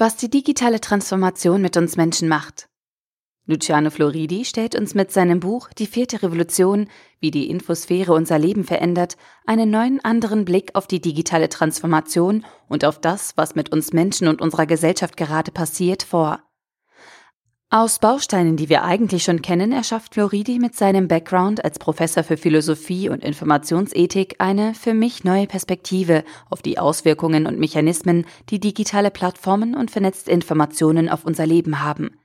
Was die digitale Transformation mit uns Menschen macht. Luciano Floridi stellt uns mit seinem Buch Die vierte Revolution, wie die Infosphäre unser Leben verändert, einen neuen anderen Blick auf die digitale Transformation und auf das, was mit uns Menschen und unserer Gesellschaft gerade passiert, vor. Aus Bausteinen, die wir eigentlich schon kennen, erschafft Floridi mit seinem Background als Professor für Philosophie und Informationsethik eine für mich neue Perspektive auf die Auswirkungen und Mechanismen, die digitale Plattformen und vernetzte Informationen auf unser Leben haben.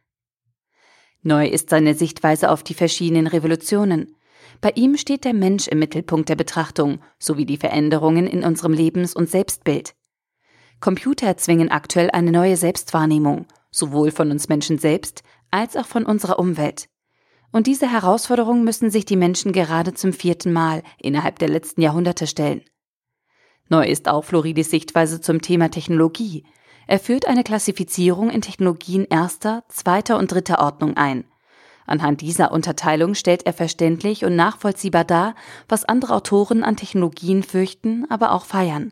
Neu ist seine Sichtweise auf die verschiedenen Revolutionen. Bei ihm steht der Mensch im Mittelpunkt der Betrachtung sowie die Veränderungen in unserem Lebens- und Selbstbild. Computer erzwingen aktuell eine neue Selbstwahrnehmung, sowohl von uns Menschen selbst als auch von unserer Umwelt. Und diese Herausforderung müssen sich die Menschen gerade zum vierten Mal innerhalb der letzten Jahrhunderte stellen. Neu ist auch Floridis Sichtweise zum Thema Technologie. Er führt eine Klassifizierung in Technologien erster, zweiter und dritter Ordnung ein. Anhand dieser Unterteilung stellt er verständlich und nachvollziehbar dar, was andere Autoren an Technologien fürchten, aber auch feiern.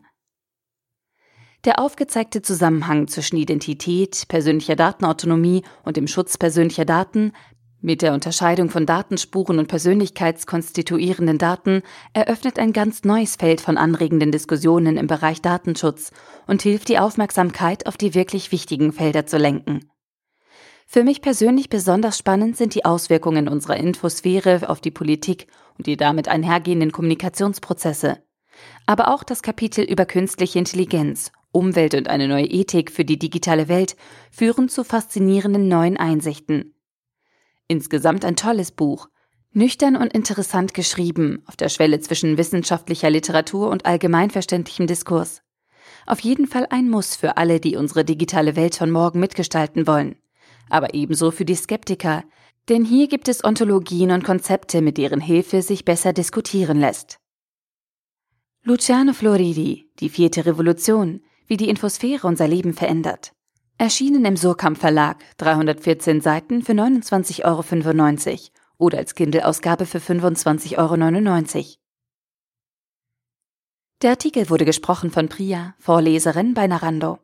Der aufgezeigte Zusammenhang zwischen Identität, persönlicher Datenautonomie und dem Schutz persönlicher Daten mit der Unterscheidung von Datenspuren und persönlichkeitskonstituierenden Daten eröffnet ein ganz neues Feld von anregenden Diskussionen im Bereich Datenschutz und hilft die Aufmerksamkeit auf die wirklich wichtigen Felder zu lenken. Für mich persönlich besonders spannend sind die Auswirkungen unserer Infosphäre auf die Politik und die damit einhergehenden Kommunikationsprozesse. Aber auch das Kapitel über künstliche Intelligenz Umwelt und eine neue Ethik für die digitale Welt führen zu faszinierenden neuen Einsichten. Insgesamt ein tolles Buch, nüchtern und interessant geschrieben, auf der Schwelle zwischen wissenschaftlicher Literatur und allgemeinverständlichem Diskurs. Auf jeden Fall ein Muss für alle, die unsere digitale Welt von morgen mitgestalten wollen. Aber ebenso für die Skeptiker, denn hier gibt es Ontologien und Konzepte, mit deren Hilfe sich besser diskutieren lässt. Luciano Floridi, Die vierte Revolution, wie die Infosphäre unser Leben verändert. Erschienen im Surkamp Verlag, 314 Seiten für 29,95 Euro oder als Kindle-Ausgabe für 25,99 Euro. Der Artikel wurde gesprochen von Priya, Vorleserin bei Narando.